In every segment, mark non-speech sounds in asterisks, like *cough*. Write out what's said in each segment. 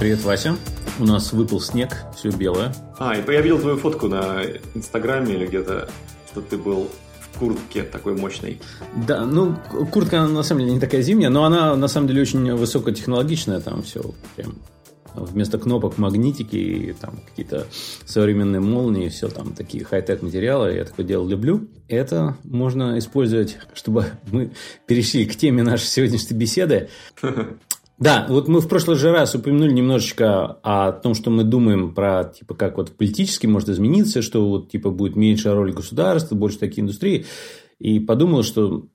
Привет, Вася. У нас выпал снег, все белое. А, я видел твою фотку на Инстаграме или где-то, что ты был в куртке такой мощной. Да, ну, куртка, на самом деле, не такая зимняя, но она, на самом деле, очень высокотехнологичная, там все прям вместо кнопок магнитики и там какие-то современные молнии, все там такие хай-тек материалы. Я такое дело люблю. Это можно использовать, чтобы мы перешли к теме нашей сегодняшней беседы. *laughs* Да, вот мы в прошлый же раз упомянули немножечко о том, что мы думаем про, типа, как вот политически может измениться, что вот, типа, будет меньше роли государства, больше такие индустрии. И подумал, что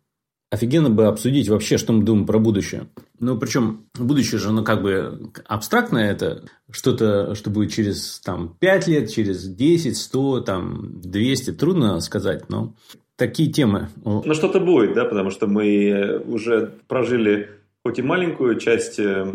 офигенно бы обсудить вообще, что мы думаем про будущее. Ну, причем будущее же, ну, как бы абстрактное это что-то, что будет через там, 5 лет, через 10, 100, там, 200, трудно сказать, но такие темы. Ну, что-то будет, да, потому что мы уже прожили хоть и маленькую часть э,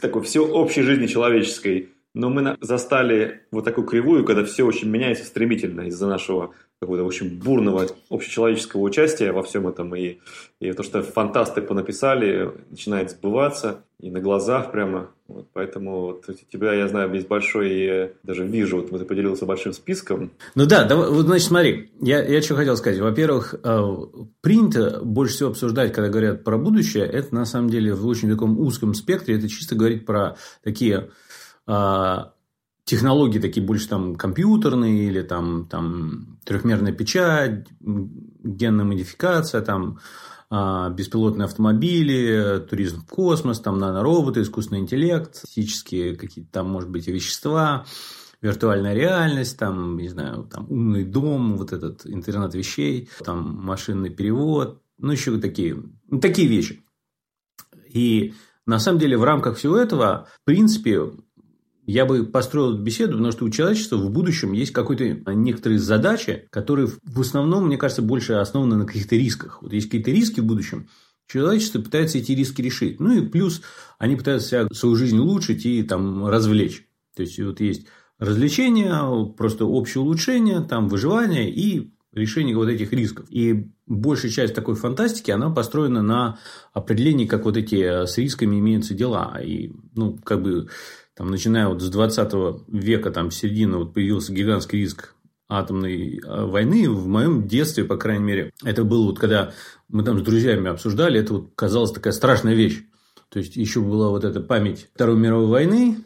такой всеобщей жизни человеческой, но мы застали вот такую кривую, когда все очень меняется стремительно из-за нашего какого-то очень бурного общечеловеческого участия во всем этом. И, и то, что фантасты понаписали, начинает сбываться и на глазах прямо. Вот, поэтому вот у тебя, я знаю, есть большой, даже вижу, вот ты поделился большим списком. Ну да, давай, вот значит смотри, я, я что хотел сказать. Во-первых, э, принято больше всего обсуждать, когда говорят про будущее, это на самом деле в очень таком узком спектре, это чисто говорить про такие технологии такие больше там компьютерные или там, там трехмерная печать, генная модификация, там а, беспилотные автомобили, туризм в космос, там нанороботы, искусственный интеллект, физические какие-то там, может быть, вещества, виртуальная реальность, там, не знаю, там умный дом, вот этот интернет вещей, там машинный перевод, ну, еще такие, ну, такие вещи. И на самом деле в рамках всего этого, в принципе, я бы построил эту беседу, потому что у человечества в будущем есть какой-то некоторые задачи, которые в основном, мне кажется, больше основаны на каких-то рисках. Вот есть какие-то риски в будущем, человечество пытается эти риски решить. Ну и плюс они пытаются себя, свою жизнь улучшить и там развлечь. То есть вот есть развлечения, просто общее улучшение, там выживание и решение вот этих рисков. И большая часть такой фантастики, она построена на определении, как вот эти с рисками имеются дела. И, ну, как бы там, начиная вот с 20 века, там, середины, вот появился гигантский риск атомной а, войны. В моем детстве, по крайней мере, это было вот когда мы там с друзьями обсуждали, это вот казалось такая страшная вещь. То есть, еще была вот эта память Второй мировой войны.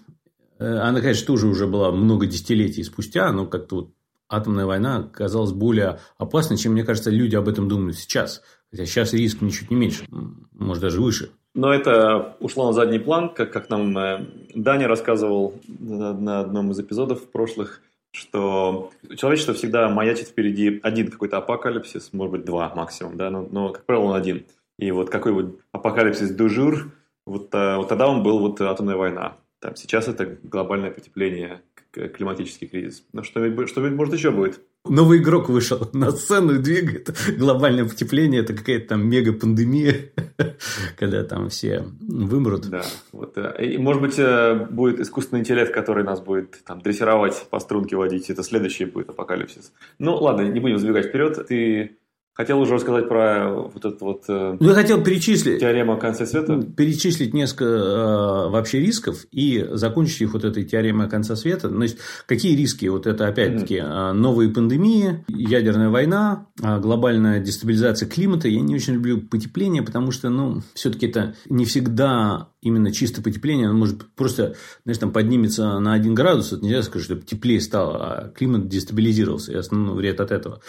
Э, она, конечно, тоже уже была много десятилетий спустя, но как-то вот атомная война казалась более опасной, чем, мне кажется, люди об этом думают сейчас. Хотя сейчас риск ничуть не меньше, может, даже выше. Но это ушло на задний план, как, как нам э, Даня рассказывал на, одном из эпизодов прошлых, что человечество всегда маячит впереди один какой-то апокалипсис, может быть, два максимум, да, но, но как правило, он один. И вот какой вот апокалипсис дужур, вот, э, вот тогда он был вот атомная война. Там, сейчас это глобальное потепление, климатический кризис. Но что-нибудь, что-нибудь может еще будет. Новый игрок вышел на сцену и двигает глобальное потепление. Это какая-то там мега-пандемия, *laughs* когда там все вымрут. Да. Вот, э, и, может быть, э, будет искусственный интеллект, который нас будет там, дрессировать, по струнке водить. Это следующий будет апокалипсис. Ну, ладно, не будем забегать вперед. Ты Хотел уже рассказать про вот этот вот... Э, ну, я хотел перечислить... Теорема о конце света. Перечислить несколько э, вообще рисков и закончить их вот этой теоремой о конце света. То есть, какие риски? Вот это, опять-таки, mm-hmm. новые пандемии, ядерная война, глобальная дестабилизация климата. Я не очень люблю потепление, потому что, ну, все-таки это не всегда именно чисто потепление, оно может просто, знаешь, там поднимется на 1 градус, это нельзя сказать, чтобы теплее стало, а климат дестабилизировался, и основной вред от этого.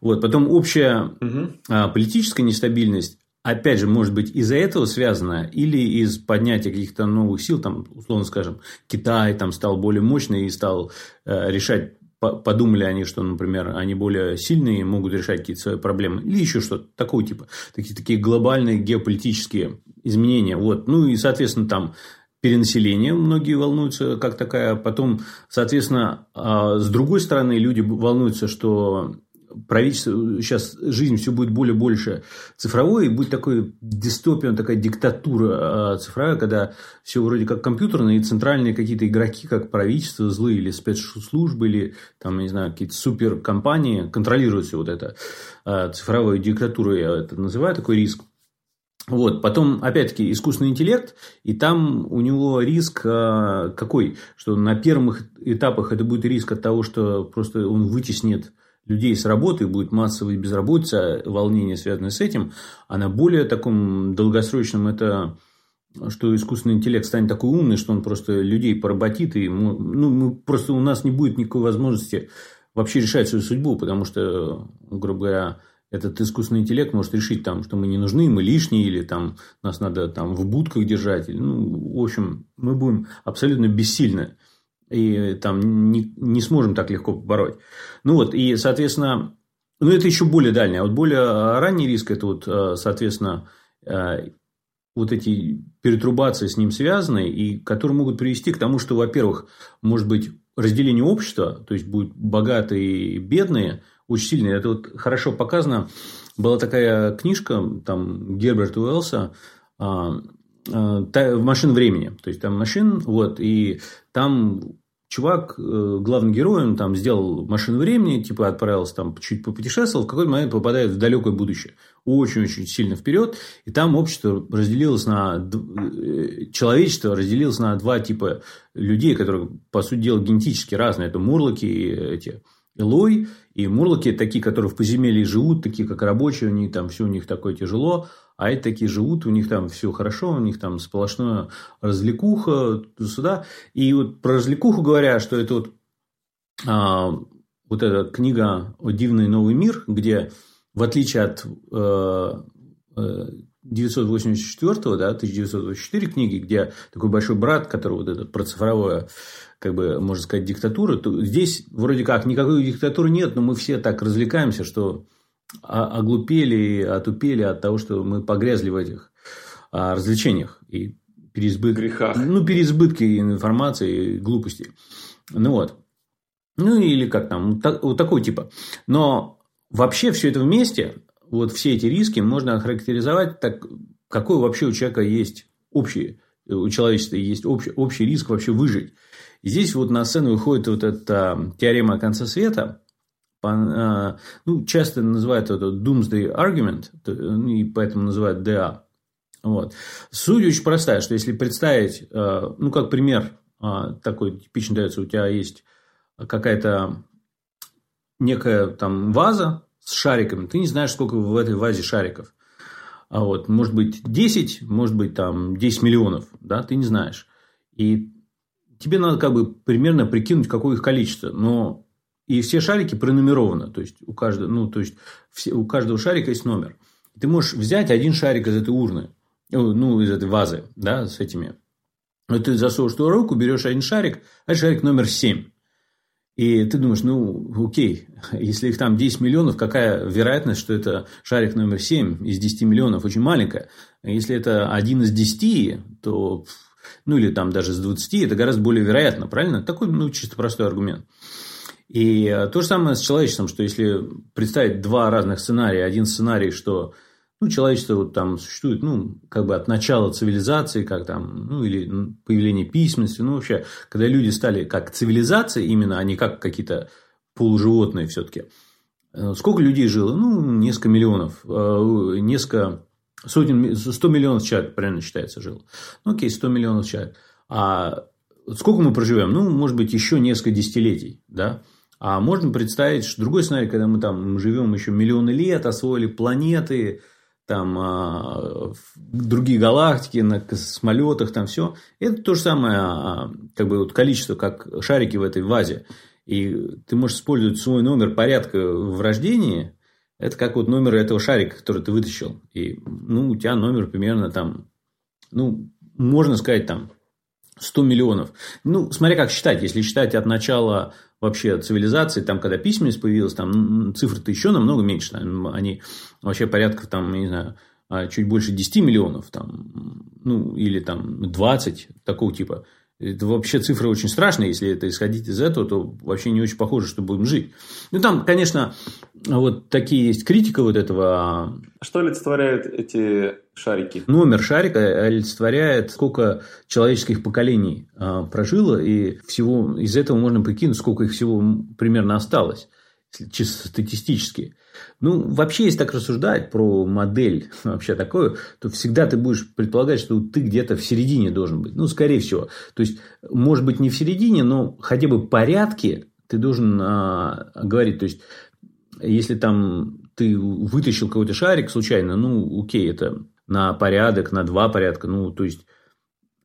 Вот. Потом общая угу. политическая нестабильность, опять же, может быть из-за этого связана или из поднятия каких-то новых сил, там, условно скажем, Китай там стал более мощный и стал э, решать подумали они, что, например, они более сильные, могут решать какие-то свои проблемы, или еще что-то такого типа, такие, такие глобальные геополитические изменения. Вот. Ну и, соответственно, там перенаселение, многие волнуются как такая. Потом, соответственно, а, с другой стороны, люди волнуются, что правительство, сейчас жизнь все будет более больше цифровой, и будет такой дистопия, такая диктатура а, цифровая, когда все вроде как компьютерные, и центральные какие-то игроки, как правительство, злые или спецслужбы, или там, не знаю, какие-то суперкомпании контролируют все вот это. А, цифровую диктатуру я это называю, такой риск. Вот, потом, опять-таки, искусственный интеллект, и там у него риск э, какой? Что на первых этапах это будет риск от того, что просто он вытеснит людей с работы, будет массовая безработица, волнение, связанное с этим, а на более таком долгосрочном это что искусственный интеллект станет такой умный, что он просто людей поработит, и ну, мы, просто у нас не будет никакой возможности вообще решать свою судьбу, потому что, грубо говоря, этот искусственный интеллект может решить, там, что мы не нужны, мы лишние, или там, нас надо там, в будках держать. Ну, в общем, мы будем абсолютно бессильны. И там не, не сможем так легко побороть. Ну вот, и, соответственно, ну, это еще более дальний. А вот более ранний риск, это вот, э, соответственно, э, вот эти перетрубации с ним связаны, и которые могут привести к тому, что, во-первых, может быть разделение общества, то есть будут богатые и бедные, очень сильно. Это вот хорошо показано. Была такая книжка там Герберта Уэллса а, а, «Машин времени». То есть, там машин, вот, и там чувак, э, главный герой, он там сделал машину времени, типа отправился там чуть попутешествовал, в какой-то момент попадает в далекое будущее. Очень-очень сильно вперед. И там общество разделилось на... Э, человечество разделилось на два типа людей, которые, по сути дела, генетически разные. Это мурлоки и эти Элой и Мурлоки такие, которые в подземелье живут, такие как рабочие, у них там все у них такое тяжело, а эти такие живут, у них там все хорошо, у них там сплошное развлекуха туда-сюда. И вот про развлекуху говоря, что это вот, а, вот эта книга «О дивный новый мир», где в отличие от э, 984, да, 1984 книги, где такой большой брат, который вот это про цифровое как бы, можно сказать, диктатуры, то здесь вроде как никакой диктатуры нет, но мы все так развлекаемся, что оглупели и отупели от того, что мы погрязли в этих а, развлечениях и переизбыт... грехах. Ну, переизбытки информации и глупости. Ну вот. Ну или как там, вот такого типа. Но вообще все это вместе, вот все эти риски можно охарактеризовать так, какой вообще у человека есть общий, у человечества есть общий, общий риск вообще выжить. Здесь вот на сцену выходит вот эта теорема конца света, а, ну, часто называют это Doomsday Argument, ну, и поэтому называют DA. Вот. Суть очень простая, что если представить, а, ну, как пример а, такой типичный дается, у тебя есть какая-то некая там ваза с шариками, ты не знаешь, сколько в этой вазе шариков. А вот, может быть, 10, может быть, там 10 миллионов, да, ты не знаешь. И тебе надо как бы примерно прикинуть, какое их количество. Но и все шарики пронумерованы. То есть, у каждого, ну, то есть, все, у каждого шарика есть номер. Ты можешь взять один шарик из этой урны, э, ну, из этой вазы, да, с этими. Вот ты засовываешь ту руку, берешь один шарик, а шарик номер 7. И ты думаешь, ну, окей, если их там 10 миллионов, какая вероятность, что это шарик номер 7 из 10 миллионов? Очень маленькая. Если это один из 10, то ну или там даже с 20, это гораздо более вероятно, правильно? Такой, ну, чисто простой аргумент. И э, то же самое с человечеством, что если представить два разных сценария, один сценарий, что ну, человечество вот там существует, ну, как бы от начала цивилизации, как там, ну, или появления письменности, ну, вообще, когда люди стали как цивилизация именно, а не как какие-то полуживотные все-таки. Э, сколько людей жило? Ну, несколько миллионов, э, несколько сотен, 100 миллионов человек, правильно считается, жил. Ну, окей, 100 миллионов человек. А сколько мы проживем? Ну, может быть, еще несколько десятилетий, да? А можно представить, что другой сценарий, когда мы там живем еще миллионы лет, освоили планеты, там а, другие галактики на космолетах, там все. Это то же самое, а, как бы вот количество, как шарики в этой вазе. И ты можешь использовать свой номер порядка в рождении, это как вот номер этого шарика, который ты вытащил. И, ну, у тебя номер примерно там, ну, можно сказать, там, 100 миллионов. Ну, смотря как считать. Если считать от начала вообще цивилизации, там, когда письменность появилась, там цифры-то еще намного меньше. Они вообще порядка, там, не знаю, а, чуть больше 10 миллионов, там, ну, или там 20, такого типа. Это вообще цифры очень страшные, если это исходить из этого, то вообще не очень похоже, что будем жить. Ну, там, конечно, вот такие есть критика вот этого. Что олицетворяют эти шарики? Номер шарика олицетворяет, сколько человеческих поколений а, прожило, и всего из этого можно прикинуть, сколько их всего примерно осталось. Чисто статистически. Ну, вообще, если так рассуждать про модель *laughs* вообще такую, то всегда ты будешь предполагать, что ты где-то в середине должен быть. Ну, скорее всего. То есть, может быть, не в середине, но хотя бы порядке ты должен а, говорить. То есть, если там ты вытащил какой-то шарик случайно, ну, окей, это на порядок, на два порядка, ну, то есть,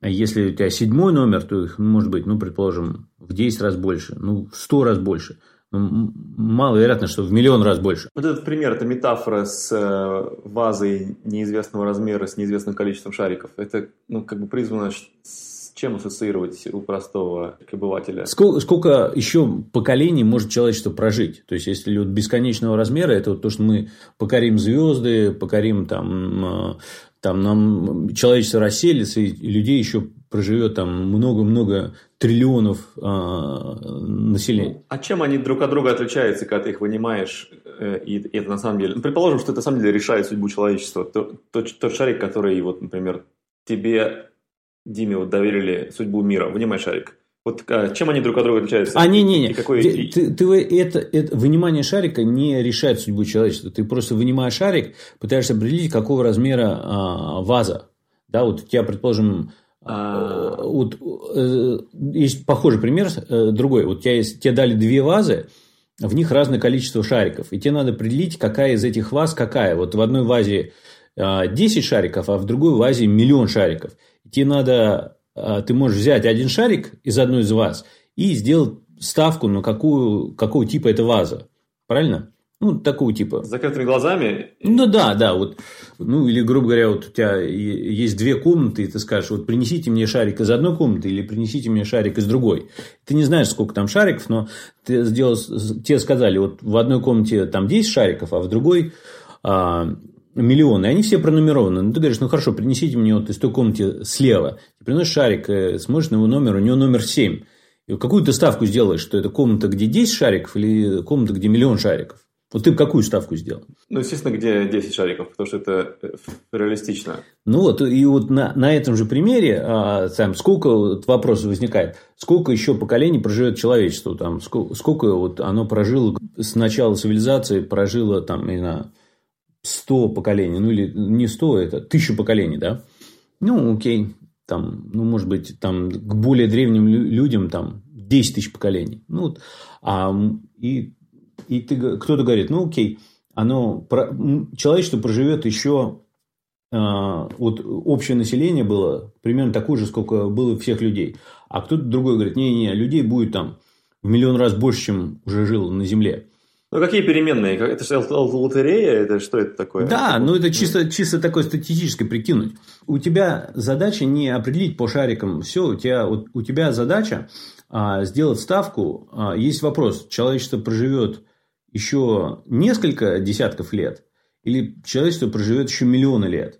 если у тебя седьмой номер, то их может быть, ну, предположим, в 10 раз больше, ну, в 100 раз больше. Маловероятно, что в миллион раз больше. Вот этот пример, это метафора с э, вазой неизвестного размера с неизвестным количеством шариков. Это, ну, как бы призвано чем ассоциировать у простого обывателя? Сколько, сколько еще поколений может человечество прожить? То есть, если вот бесконечного размера, это вот то, что мы покорим звезды, покорим там, там нам человечество расселится, и людей еще проживет там много-много триллионов э, населения. Ну, а чем они друг от друга отличаются, когда ты их вынимаешь, э, и, и это на самом деле... Ну, предположим, что это на самом деле решает судьбу человечества. Тот, тот, тот шарик, который, вот, например, тебе Диме вот доверили судьбу мира. Вынимай шарик. Вот а, чем они друг от друга отличаются? А, не-не-не. Какой... Ты, ты, это, это, вынимание шарика не решает судьбу человечества. Ты просто вынимаешь шарик, пытаешься определить, какого размера а, ваза. Да, вот у тебя, предположим, а... вот, э, есть похожий пример, э, другой. Вот тебя тебе дали две вазы, в них разное количество шариков. И тебе надо определить, какая из этих ваз какая. Вот в одной вазе 10 шариков, а в другой вазе миллион шариков тебе надо, а, ты можешь взять один шарик из одной из ваз и сделать ставку на какую, какого типа это ваза. Правильно? Ну, такого типа. С закрытыми глазами? Ну, да, да. Вот, ну, или, грубо говоря, вот у тебя есть две комнаты, и ты скажешь, вот принесите мне шарик из одной комнаты или принесите мне шарик из другой. Ты не знаешь, сколько там шариков, но ты сделал, тебе сказали, вот в одной комнате там 10 шариков, а в другой а, миллионы, они все пронумерованы. Ну, ты говоришь, ну хорошо, принесите мне вот из той комнаты слева. Ты приносишь шарик, э, смотришь на его номер, у него номер 7. И какую ты ставку сделаешь, что это комната, где 10 шариков или комната, где миллион шариков? Вот ты бы какую ставку сделал? Ну, естественно, где 10 шариков, потому что это э, реалистично. Ну вот, и вот на, на этом же примере, а, там, сколько вот, вопросов возникает, сколько еще поколений проживет человечество, там, сколько, сколько вот оно прожило с начала цивилизации, прожило, там, не знаю, 100 поколений, ну или не 100, это тысячу поколений, да? Ну, окей, там, ну, может быть, там к более древним людям там 10 тысяч поколений. Ну, вот, а, и, и ты, кто-то говорит, ну, окей, оно, человечество проживет еще, а, вот общее население было примерно такое же, сколько было всех людей. А кто-то другой говорит, не-не, людей будет там в миллион раз больше, чем уже жило на Земле. Ну, какие переменные? Это же лотерея? Это что это такое? Да, ну это чисто, чисто такое статистическое прикинуть. У тебя задача не определить по шарикам все. У тебя, у, у тебя задача а, сделать ставку. А, есть вопрос, человечество проживет еще несколько десятков лет или человечество проживет еще миллионы лет?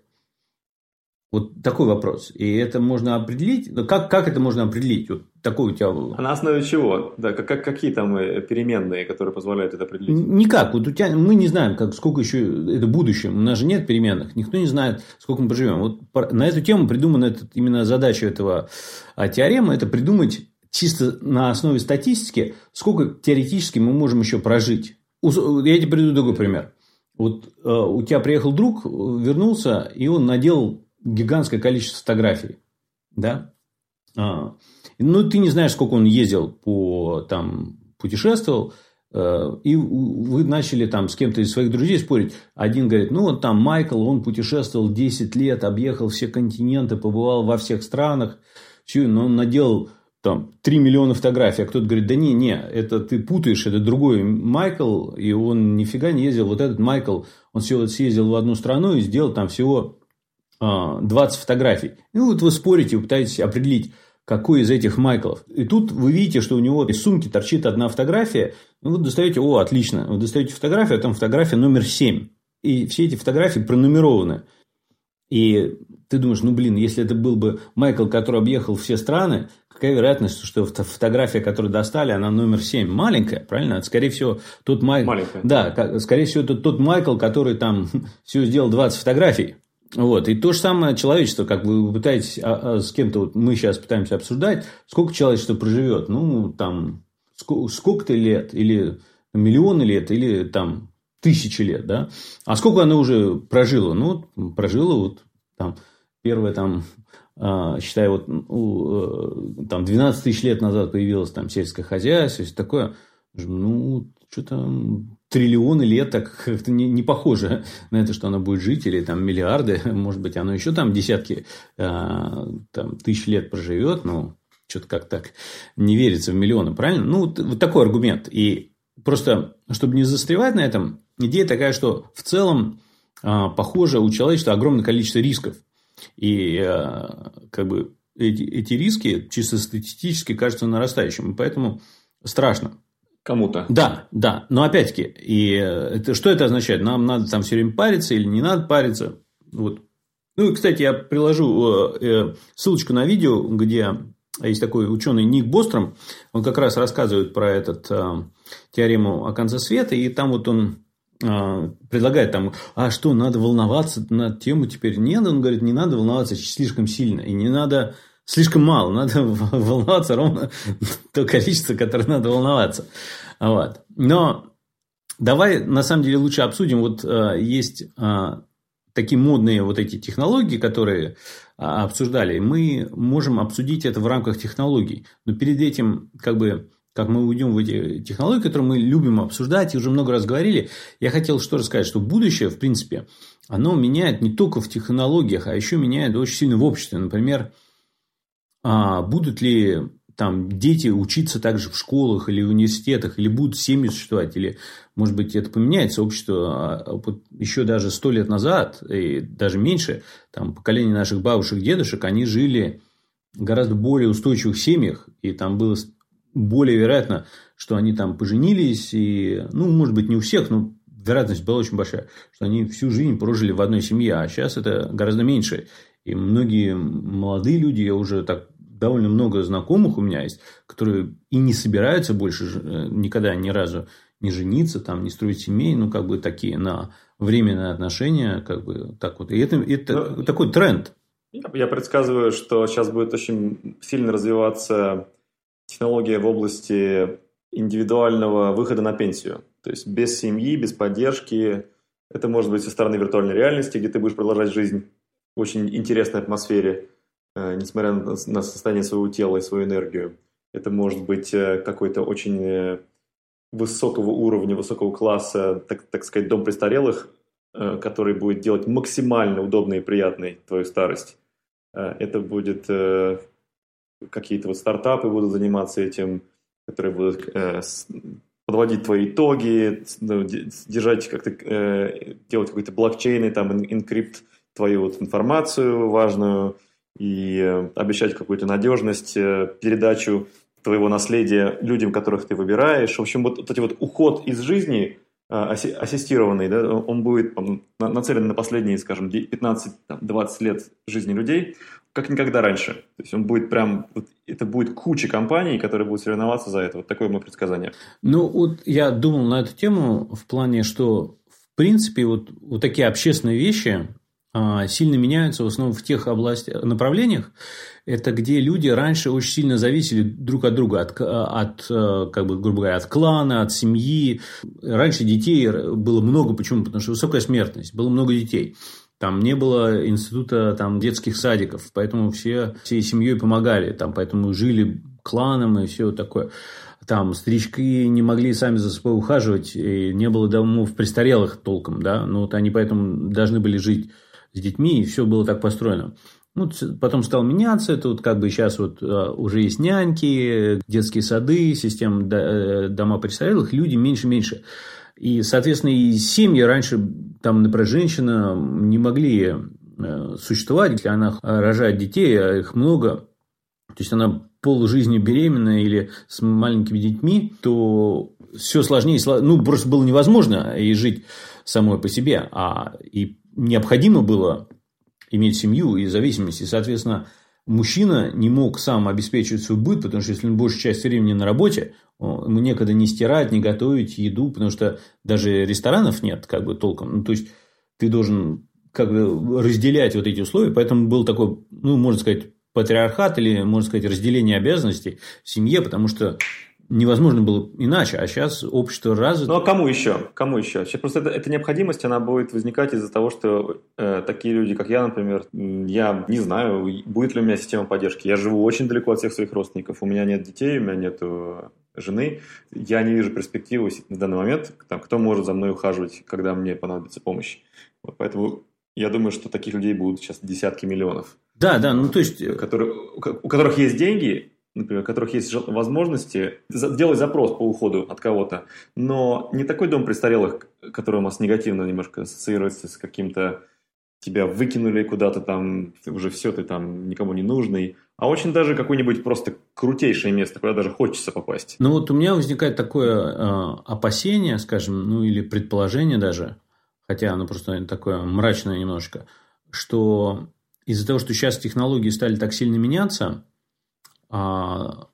Вот такой вопрос. И это можно определить. Но как, как это можно определить? Вот такой у тебя... А на основе чего? Да, как, как, какие там э, переменные, которые позволяют это определить? Никак. Вот у тебя, мы не знаем, как, сколько еще это будущее. У нас же нет переменных. Никто не знает, сколько мы проживем. Вот на эту тему придумана этот, именно задача этого а, теоремы. Это придумать чисто на основе статистики, сколько теоретически мы можем еще прожить. Я тебе приведу другой пример. Вот э, у тебя приехал друг, вернулся, и он надел гигантское количество фотографий. Да? А, ну, ты не знаешь, сколько он ездил по там путешествовал, э, и вы начали там с кем-то из своих друзей спорить. Один говорит, ну, вот там Майкл, он путешествовал 10 лет, объехал все континенты, побывал во всех странах, все, но он наделал там 3 миллиона фотографий, а кто-то говорит, да не, не, это ты путаешь, это другой Майкл, и он нифига не ездил. Вот этот Майкл, он всего съездил в одну страну и сделал там всего 20 а, фотографий. Ну, вот вы спорите, вы пытаетесь определить, какой из этих Майклов. И тут вы видите, что у него из сумки торчит одна фотография. Ну, вы достаете, о, отлично. Вы достаете фотографию, а там фотография номер 7. И все эти фотографии пронумерованы. И ты думаешь, ну, блин, если это был бы Майкл, который объехал все страны, какая вероятность, что фотография, которую достали, она номер 7? Маленькая, правильно? Это, скорее всего, тот Майкл... Маленькая. Да, скорее всего, это тот Майкл, который там *laughs* все сделал 20 фотографий. Вот. И то же самое человечество, как вы пытаетесь а, а, с кем-то, вот мы сейчас пытаемся обсуждать, сколько человечество проживет. Ну, там, сколько-то лет или миллионы лет или там тысячи лет, да? А сколько она уже прожила? Ну, прожила вот там первое там а, считай, вот э, там 12 тысяч лет назад появилось там сельское хозяйство, все такое. Ну, что-то триллионы лет так *laughs* как-то не, не похоже на это, что оно будет жить, или там миллиарды, *laughs* может быть, оно еще там десятки а, там, тысяч лет проживет, но что-то как так не верится в миллионы, правильно? Ну, вот такой аргумент. И просто, чтобы не застревать на этом, идея такая, что в целом, а, похоже, у человечества огромное количество рисков. И а, как бы эти, эти риски чисто статистически кажутся нарастающими. Поэтому страшно. Кому-то. Да, да. Но опять-таки, и это, что это означает? Нам надо там все время париться или не надо париться? Вот. Ну и, кстати, я приложу э, э, ссылочку на видео, где есть такой ученый Ник Бостром. Он как раз рассказывает про этот э, теорему о конце света. И там вот он предлагает там, а что, надо волноваться на тему теперь? Нет, он говорит, не надо волноваться слишком сильно. И не надо слишком мало. Надо *laughs* волноваться ровно то количество, которое надо волноваться. Вот. Но давай, на самом деле, лучше обсудим. Вот э, есть э, такие модные вот эти технологии, которые э, обсуждали. Мы можем обсудить это в рамках технологий. Но перед этим, как бы, как мы уйдем в эти технологии, которые мы любим обсуждать и уже много раз говорили, я хотел что рассказать, что будущее, в принципе, оно меняет не только в технологиях, а еще меняет очень сильно в обществе. Например, а будут ли там дети учиться также в школах или университетах, или будут семьи существовать, или, может быть, это поменяется общество. А, еще даже сто лет назад, и даже меньше, там, поколение наших бабушек, дедушек, они жили гораздо более устойчивых семьях, и там было более вероятно, что они там поженились, и, ну, может быть, не у всех, но вероятность была очень большая, что они всю жизнь прожили в одной семье, а сейчас это гораздо меньше. И многие молодые люди, я уже так довольно много знакомых у меня есть, которые и не собираются больше э, никогда ни разу не жениться, там, не строить семей, ну, как бы такие на временные отношения, как бы так вот. И это, это Но, ну, такой тренд. Я предсказываю, что сейчас будет очень сильно развиваться технология в области индивидуального выхода на пенсию. То есть без семьи, без поддержки. Это может быть со стороны виртуальной реальности, где ты будешь продолжать жизнь в очень интересной атмосфере. Э, несмотря на состояние своего тела и свою энергию. Это может быть э, какой-то очень э, высокого уровня, высокого класса, так, так сказать, дом престарелых, который будет делать максимально удобной и приятной твою старость. Это будет какие-то вот стартапы будут заниматься этим, которые будут подводить твои итоги, ну, держать как-то, делать какой-то блокчейн, там, encrypt твою вот информацию важную, и э, обещать какую-то надежность, э, передачу твоего наследия людям, которых ты выбираешь. В общем, вот, вот эти вот уход из жизни э, ассистированный, да, он будет нацелен на последние, скажем, 15-20 лет жизни людей, как никогда раньше. То есть он будет прям, это будет куча компаний, которые будут соревноваться за это. Вот такое мое предсказание. Ну, вот я думал на эту тему в плане, что в принципе вот, вот такие общественные вещи, сильно меняются в основном в тех областях, направлениях, это где люди раньше очень сильно зависели друг от друга, от, от, э, как бы, грубо говоря, от клана, от семьи. Раньше детей было много, почему? Потому что высокая смертность, было много детей. Там не было института там, детских садиков, поэтому все всей семьей помогали, там, поэтому жили кланом и все такое. Там старички не могли сами за собой ухаживать, и не было домов престарелых толком, да, ну вот они поэтому должны были жить с детьми, и все было так построено. Ну, потом стал меняться, это вот как бы сейчас вот а, уже есть няньки, детские сады, система э, дома престарелых, люди меньше-меньше. И, соответственно, и семьи раньше, там, например, женщина не могли э, существовать, если она рожает детей, а их много, то есть она полжизни беременная или с маленькими детьми, то все сложнее, ну, просто было невозможно и жить самой по себе, а и необходимо было иметь семью и зависимость. И, соответственно, мужчина не мог сам обеспечивать свой быт, потому что если он большую часть времени на работе, ему некогда не стирать, не готовить еду, потому что даже ресторанов нет как бы толком. Ну, то есть, ты должен как бы разделять вот эти условия, поэтому был такой, ну, можно сказать, патриархат или, можно сказать, разделение обязанностей в семье, потому что невозможно было иначе, а сейчас общество развито. Ну а кому еще? Кому еще? Сейчас просто это, эта необходимость, она будет возникать из-за того, что э, такие люди, как я, например, я не знаю, будет ли у меня система поддержки. Я живу очень далеко от всех своих родственников, у меня нет детей, у меня нет э, жены. Я не вижу перспективы в данный момент, там, кто может за мной ухаживать, когда мне понадобится помощь. Вот поэтому я думаю, что таких людей будут сейчас десятки миллионов. Да, да, ну то есть... Э, которые, у которых есть деньги, например, у которых есть возможности сделать запрос по уходу от кого-то, но не такой дом престарелых, который у нас негативно немножко ассоциируется с каким-то тебя выкинули куда-то там, уже все, ты там никому не нужный, а очень даже какое-нибудь просто крутейшее место, куда даже хочется попасть. Ну вот у меня возникает такое э, опасение, скажем, ну или предположение даже, хотя оно просто такое мрачное немножко, что из-за того, что сейчас технологии стали так сильно меняться, а,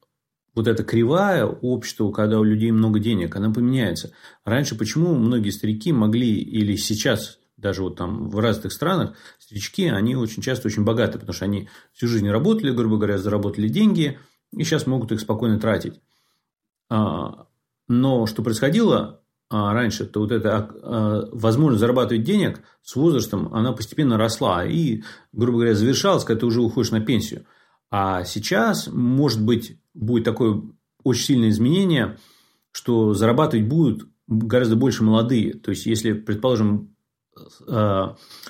вот эта кривая общества, когда у людей много денег, она поменяется. Раньше почему многие старики могли, или сейчас даже вот там в разных странах, старички, они очень часто очень богаты, потому что они всю жизнь работали, грубо говоря, заработали деньги, и сейчас могут их спокойно тратить. А, но что происходило а, раньше, то вот эта возможность зарабатывать денег с возрастом, она постепенно росла и, грубо говоря, завершалась, когда ты уже уходишь на пенсию. А сейчас, может быть, будет такое очень сильное изменение, что зарабатывать будут гораздо больше молодые. То есть, если, предположим, э,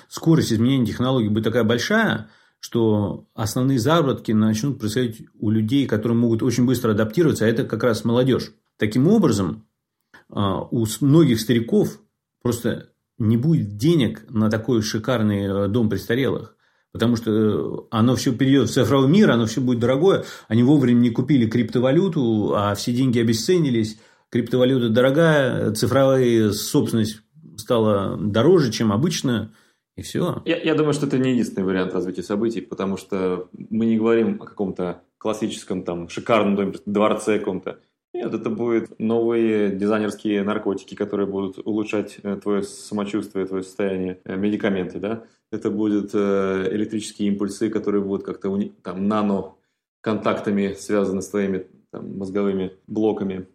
скорость изменения технологий будет такая большая, что основные заработки начнут происходить у людей, которые могут очень быстро адаптироваться, а это как раз молодежь. Таким образом, э, у многих стариков просто не будет денег на такой шикарный э, дом престарелых. Потому что э, оно все перейдет в цифровой мир, оно все будет дорогое. Они вовремя не купили криптовалюту, а все деньги обесценились. Криптовалюта дорогая, цифровая собственность стала дороже, чем обычно. И все. Я, я думаю, что это не единственный вариант развития событий, потому что мы не говорим о каком-то классическом там шикарном доме, дворце каком-то. Нет, это будут новые дизайнерские наркотики, которые будут улучшать э, твое самочувствие, твое состояние, э, медикаменты, да. Это будут э, электрические импульсы, которые будут как-то там нано контактами связаны с твоими там, мозговыми блоками.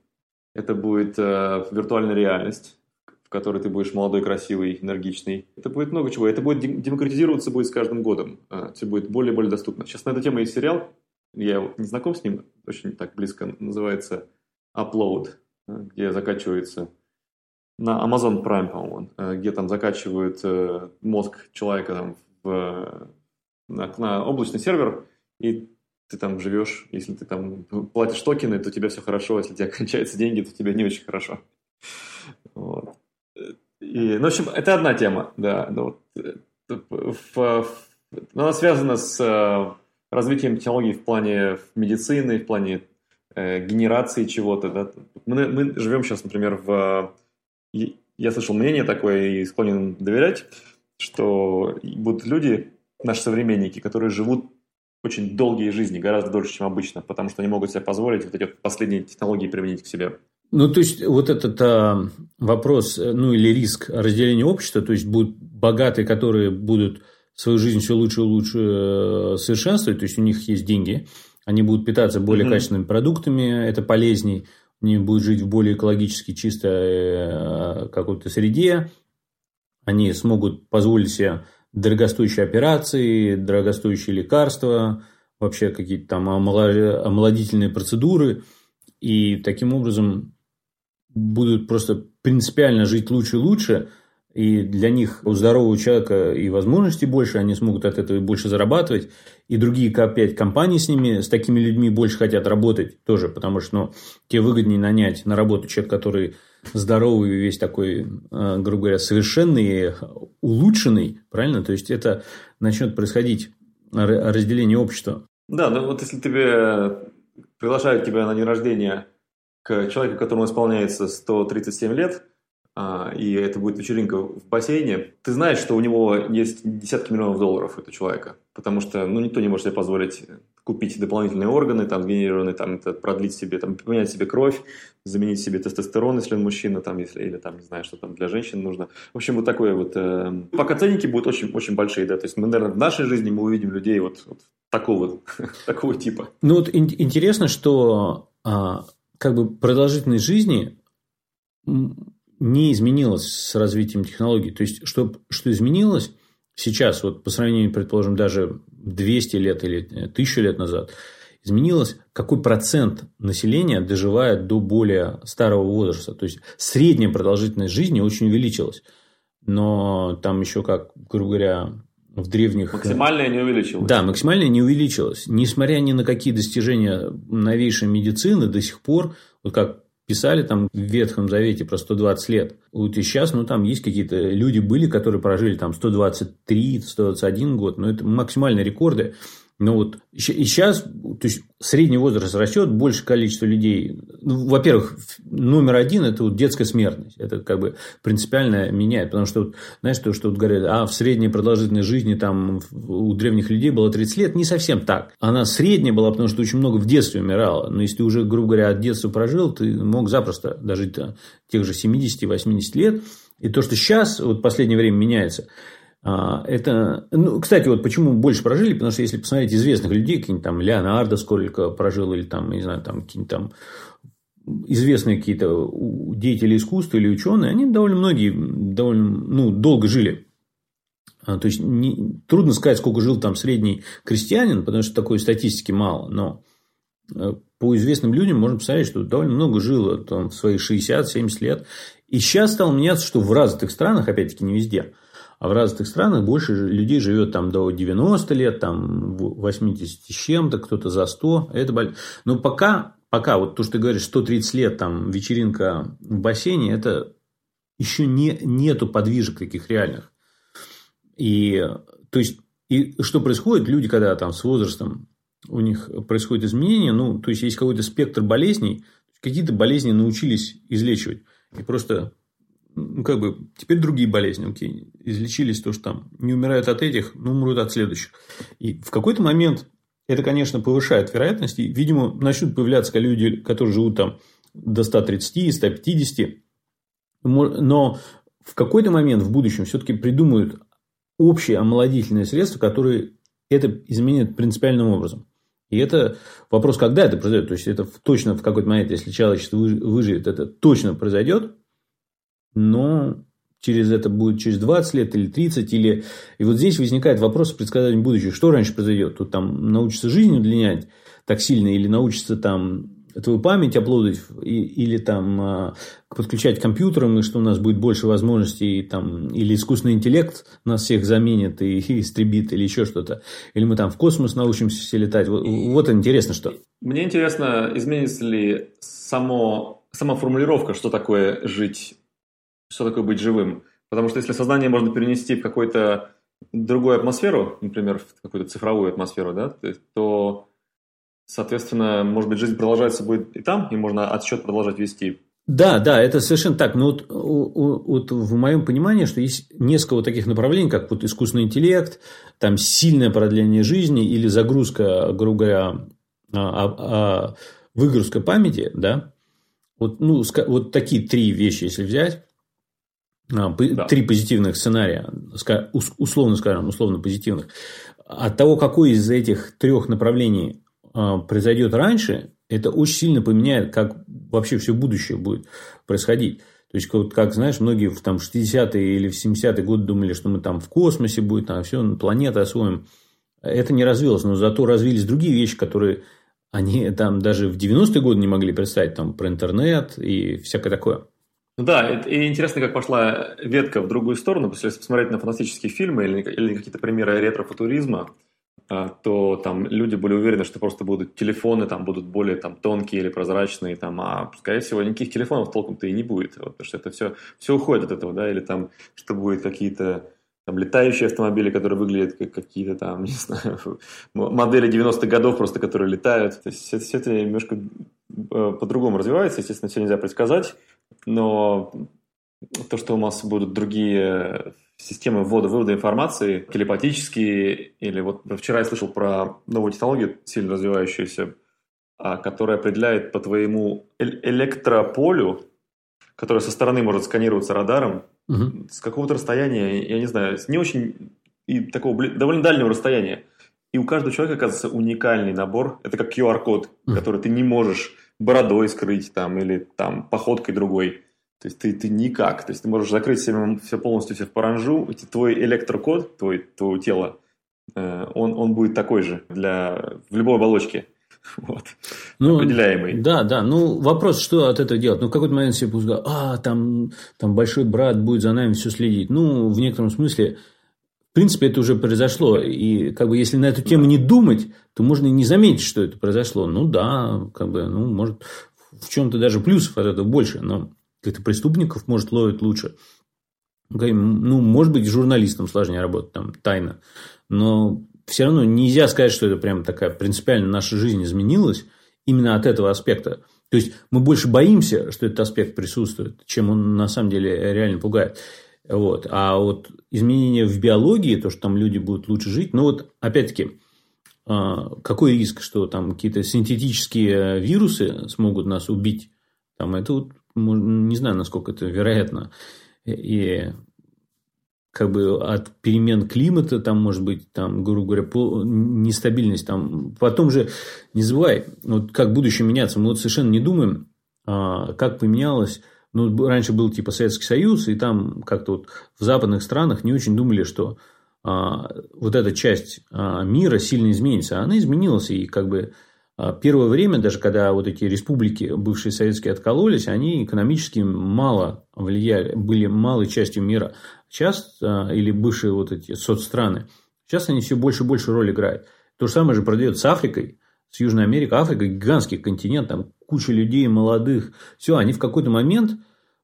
Это будет э, виртуальная реальность, в которой ты будешь молодой, красивый, энергичный. Это будет много чего. Это будет демократизироваться будет с каждым годом. Все будет более и более доступно. Сейчас на эту тему есть сериал. Я не знаком с ним, очень так близко называется upload, где закачивается на Amazon Prime, по-моему, э, где там закачивают э, мозг человека там, в, на, на облачный сервер, и ты там живешь, если ты там платишь токены, то у тебя все хорошо, если у тебя *laughs* кончаются деньги, то тебе не очень хорошо. Вот. И, ну, в общем, это одна тема, да. Ну, вот, в, она связана с развитием технологий в плане медицины, в плане Э, генерации чего-то. Да? Мы, мы живем сейчас, например, в... Я слышал мнение такое и склонен доверять, что будут люди, наши современники, которые живут очень долгие жизни, гораздо дольше, чем обычно, потому что они могут себе позволить вот эти последние технологии применить к себе. Ну, то есть, вот этот а, вопрос, э, ну, или риск разделения общества, то есть, будут богатые, которые будут свою жизнь все лучше и лучше э, совершенствовать, то есть, у них есть деньги, они будут питаться более mm-hmm. качественными продуктами, это полезней. Они будут жить в более экологически чистой э, какой-то среде. Они смогут позволить себе дорогостоящие операции, дорогостоящие лекарства, вообще какие-то там омолодительные процедуры. И таким образом будут просто принципиально жить лучше и лучше – и для них у здорового человека и возможностей больше, они смогут от этого больше зарабатывать, и другие опять компании с ними, с такими людьми больше хотят работать тоже, потому что ну, тебе выгоднее нанять на работу человека, который здоровый, весь такой, э, грубо говоря, совершенный, улучшенный, правильно? То есть, это начнет происходить разделение общества. Да, ну вот если тебе приглашают тебя на день рождения к человеку, которому исполняется 137 лет – и это будет вечеринка в бассейне, ты знаешь, что у него есть десятки миллионов долларов у этого человека. Потому что ну, никто не может себе позволить купить дополнительные органы, там, сгенерированные, там, это продлить себе, там, поменять себе кровь, заменить себе тестостерон, если он мужчина, там, если, или там, не знаю, что там для женщин нужно. В общем, вот такое вот... Э, пока ценники будут очень, очень большие, да, то есть мы, наверное, в нашей жизни мы увидим людей вот, вот такого, *laughs* такого типа. Ну, вот интересно, что а, как бы продолжительность жизни не изменилась с развитием технологий. То есть, что, что изменилось сейчас, вот по сравнению, предположим, даже 200 лет или 1000 лет назад, изменилось, какой процент населения доживает до более старого возраста. То есть, средняя продолжительность жизни очень увеличилась. Но там еще, как, грубо говоря, в древних... Максимальная не увеличилась. Да, максимальная не увеличилась. Несмотря ни на какие достижения новейшей медицины, до сих пор, вот как писали там в Ветхом Завете про 120 лет. Вот и сейчас, ну, там есть какие-то люди были, которые прожили там 123, 121 год, но это максимальные рекорды. Ну вот и сейчас, то есть средний возраст растет, больше количество людей. Ну, во-первых, номер один это вот детская смертность. Это как бы принципиально меняет. Потому что, вот, знаешь, то, что вот говорят, а в средней продолжительности жизни там у древних людей было 30 лет, не совсем так. Она средняя была, потому что очень много в детстве умирало. Но если ты уже, грубо говоря, от детства прожил, ты мог запросто дожить до тех же 70-80 лет. И то, что сейчас, вот в последнее время меняется, это, ну, кстати, вот почему больше прожили, потому что если посмотреть известных людей, какие-нибудь там Леонардо сколько прожил, или там, не знаю, там какие-нибудь там известные какие-то деятели искусства или ученые, они довольно многие довольно ну, долго жили. А, то есть не, трудно сказать, сколько жил там средний крестьянин, потому что такой статистики мало, но э, по известным людям можно посмотреть, что довольно много жило там, в свои 60-70 лет. И сейчас стало меняться, что в развитых странах, опять-таки не везде – а в развитых странах больше людей живет там до 90 лет, там 80 с чем-то, кто-то за 100. Это боль... Но пока, пока вот то, что ты говоришь, 130 лет там вечеринка в бассейне, это еще не, нету подвижек таких реальных. И, то есть, и что происходит? Люди, когда там с возрастом у них происходит изменение, ну, то есть, есть какой-то спектр болезней, какие-то болезни научились излечивать. И просто ну, как бы, теперь другие болезни, окей, излечились, то, что там не умирают от этих, но умрут от следующих. И в какой-то момент это, конечно, повышает вероятность, и, видимо, начнут появляться люди, которые живут там до 130, 150, но в какой-то момент в будущем все-таки придумают общие омолодительные средства, которые это изменят принципиальным образом. И это вопрос, когда это произойдет. То есть, это точно в какой-то момент, если человечество выживет, это точно произойдет но через это будет через 20 лет или 30, или... И вот здесь возникает вопрос предсказания будущего. Что раньше произойдет? Тут там научится жизнь удлинять так сильно, или научится там твою память оплодить, или там а, подключать к компьютерам, и что у нас будет больше возможностей, там, или искусственный интеллект нас всех заменит и, и *laughs* истребит, или еще что-то. Или мы там в космос научимся все летать. Вот, вот интересно, что. Мне интересно, изменится ли само, сама формулировка, что такое жить что такое быть живым. Потому что если сознание можно перенести в какую-то другую атмосферу, например, в какую-то цифровую атмосферу, да, то, соответственно, может быть, жизнь продолжается будет и там, и можно отсчет продолжать вести. Да, да, это совершенно так. Но вот, вот в моем понимании, что есть несколько вот таких направлений, как вот искусственный интеллект, там сильное продление жизни или загрузка, грубо говоря, а, а, а, выгрузка памяти, да, вот, ну, вот такие три вещи, если взять, да. три позитивных сценария, условно скажем, условно позитивных. От того, какой из этих трех направлений а, произойдет раньше, это очень сильно поменяет, как вообще все будущее будет происходить. То есть, вот, как знаешь, многие в там, 60-е или в 70-е годы думали, что мы там в космосе будет, там все, планеты освоим. Это не развилось, но зато развились другие вещи, которые они там даже в 90-е годы не могли представить, там про интернет и всякое такое. Да, и интересно, как пошла ветка в другую сторону, потому если посмотреть на фантастические фильмы или, или какие-то примеры ретро-футуризма, а, то там люди были уверены, что просто будут телефоны, там будут более там тонкие или прозрачные, там, а скорее всего никаких телефонов толком-то и не будет, вот, потому что это все, все уходит от этого, да, или там, что будет какие-то там летающие автомобили, которые выглядят как какие-то там, *laughs* не знаю, модели 90-х годов просто, которые летают. То есть все, все это немножко э, по-другому развивается, естественно, все нельзя предсказать, но то, что у нас будут другие системы ввода-вывода информации, телепатические, или вот вчера я слышал про новую технологию, сильно развивающуюся, а, которая определяет по твоему электрополю, которое со стороны может сканироваться радаром, угу. с какого-то расстояния, я не знаю, с не очень и такого довольно дальнего расстояния, И у каждого человека, оказывается, уникальный набор. Это как QR-код, который ты не можешь бородой скрыть там или там походкой другой. То есть ты, ты никак. То есть ты можешь закрыть себе все полностью все в паранжу. Твой электрокод, твой, твое тело, э, он, он будет такой же для, в любой оболочке. *laughs* Вот. Ну, Определяемый. Да, да. Ну, вопрос, что от этого делать? Ну, в какой-то момент себе пусть а, там, там большой брат будет за нами все следить. Ну, в некотором смысле, принципе, это уже произошло. И как бы если на эту тему не думать, то можно и не заметить, что это произошло. Ну да, как бы, ну, может, в чем-то даже плюсов от этого больше, но каких-то преступников, может, ловят лучше. Ну, может быть, журналистам сложнее работать, там, тайно. Но все равно нельзя сказать, что это прям такая принципиально наша жизнь изменилась именно от этого аспекта. То есть, мы больше боимся, что этот аспект присутствует, чем он на самом деле реально пугает. Вот. А вот изменения в биологии, то, что там люди будут лучше жить, ну вот опять-таки, а, какой риск, что там какие-то синтетические вирусы смогут нас убить? Там это вот, не знаю, насколько это вероятно. И как бы от перемен климата, там может быть, там, грубо говоря, нестабильность. Там. Потом же, не забывай, вот как будущее меняться, мы вот совершенно не думаем, а, как поменялось. Ну, раньше был типа Советский Союз, и там как-то вот в западных странах не очень думали, что а, вот эта часть а, мира сильно изменится. Она изменилась, и как бы а, первое время, даже когда вот эти республики, бывшие советские, откололись, они экономически мало влияли, были малой частью мира. Сейчас, а, или бывшие вот эти соцстраны, сейчас они все больше и больше роль играют. То же самое же продает с Африкой, с Южной Америкой. Африка гигантский континент, там куча людей молодых. Все, они в какой-то момент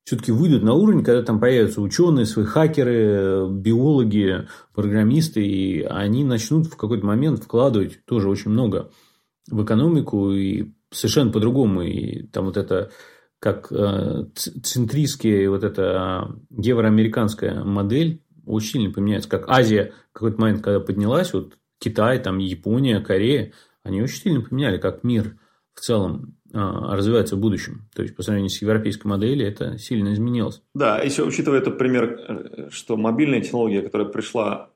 все-таки выйдут на уровень, когда там появятся ученые, свои хакеры, биологи, программисты, и они начнут в какой-то момент вкладывать тоже очень много в экономику и совершенно по-другому. И там вот это как э, центристская вот эта евроамериканская модель очень сильно поменяется. Как Азия в какой-то момент, когда поднялась, вот Китай, там Япония, Корея, они очень сильно поменяли, как мир в целом э, развивается в будущем. То есть, по сравнению с европейской моделью, это сильно изменилось. Да, еще учитывая этот пример, э, что мобильная технология, которая пришла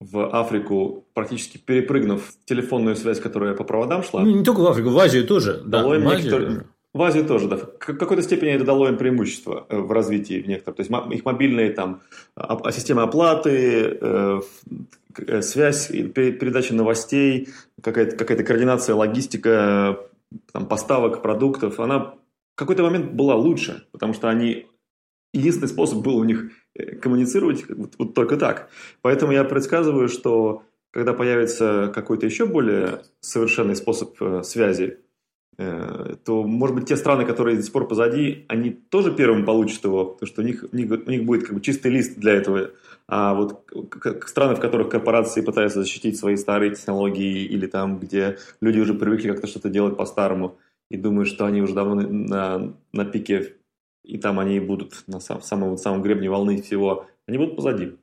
в Африку, практически перепрыгнув телефонную связь, которая по проводам шла. Ну, не только в Африку, в Азию тоже. Да, в Азию тоже. В Азию тоже, да. В какой-то степени это дало им преимущество э, в развитии в некоторых. То есть их мобильные там а, системы оплаты, э, э, связь, передача новостей, какая-то какая координация, логистика там, поставок продуктов, она в какой-то момент была лучше, потому что они единственный способ был у них коммуницировать вот, вот только так. Поэтому я предсказываю, что когда появится какой-то еще более совершенный способ связи, то, может быть, те страны, которые до сих пор позади, они тоже первым получат его, потому что у них, у них, у них будет как бы чистый лист для этого. А вот страны, в которых корпорации пытаются защитить свои старые технологии, или там, где люди уже привыкли как-то что-то делать по-старому, и думают, что они уже давно на, на пике и там они будут на сам, самом, самом гребне волны всего, они будут позади.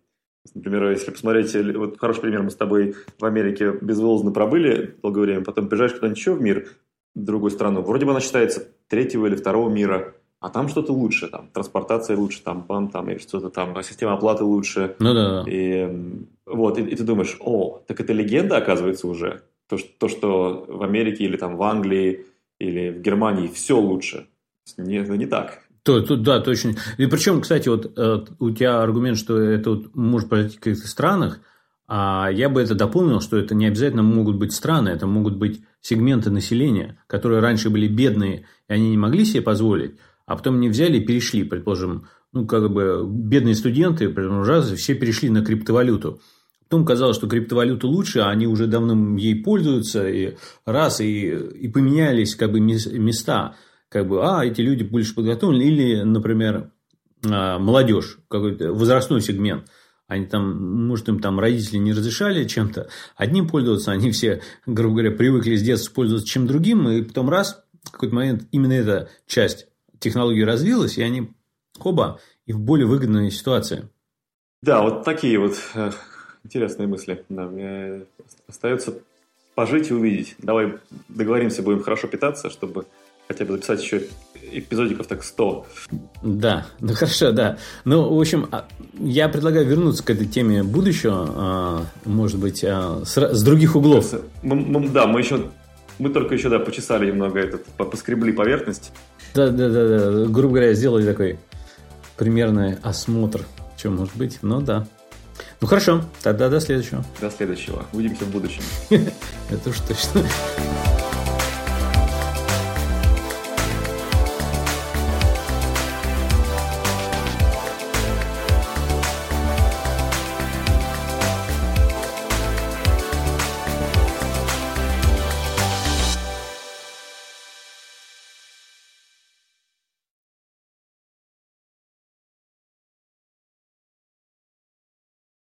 Например, если посмотреть, вот хороший пример, мы с тобой в Америке безвылазно пробыли долгое время, потом приезжаешь куда-нибудь еще в мир, другую страну, вроде бы она считается третьего или второго мира, а там что-то лучше, там транспортация лучше, там бам, там или что-то там, а система оплаты лучше. Ну да. И вот, и, и ты думаешь, о, так это легенда, оказывается, уже. То, что, то, что в Америке или там в Англии или в Германии все лучше. Нет, не так. То, то, да, точно. И причем, кстати, вот э, у тебя аргумент, что это вот может произойти в каких-то странах, а я бы это дополнил, что это не обязательно могут быть страны, это могут быть сегменты населения, которые раньше были бедные, и они не могли себе позволить, а потом не взяли и перешли, предположим, ну, как бы бедные студенты, раз, все перешли на криптовалюту. Потом казалось, что криптовалюта лучше, а они уже давно ей пользуются, и раз, и, и поменялись как бы места как бы, а, эти люди больше подготовлены, или, например, а, молодежь, какой-то возрастной сегмент. Они там, может, им там родители не разрешали чем-то одним пользоваться, они все, грубо говоря, привыкли с детства пользоваться чем другим, и потом раз, в какой-то момент именно эта часть технологии развилась, и они, оба, и в более выгодной ситуации. Да, вот такие вот э, интересные мысли. Да, остается пожить и увидеть. Давай договоримся, будем хорошо питаться, чтобы хотя бы записать еще эпизодиков так 100. Да, ну хорошо, да. Ну, в общем, а, я предлагаю вернуться к этой теме будущего, а, может быть, а, с других углов. Мы, мы, да, мы еще, мы только еще, да, почесали немного этот, поскребли поверхность. Да, да, да, да, грубо говоря, сделали такой примерный осмотр, что может быть, ну да. Ну хорошо, тогда до следующего. До следующего. Увидимся в будущем. *laughs* Это уж точно.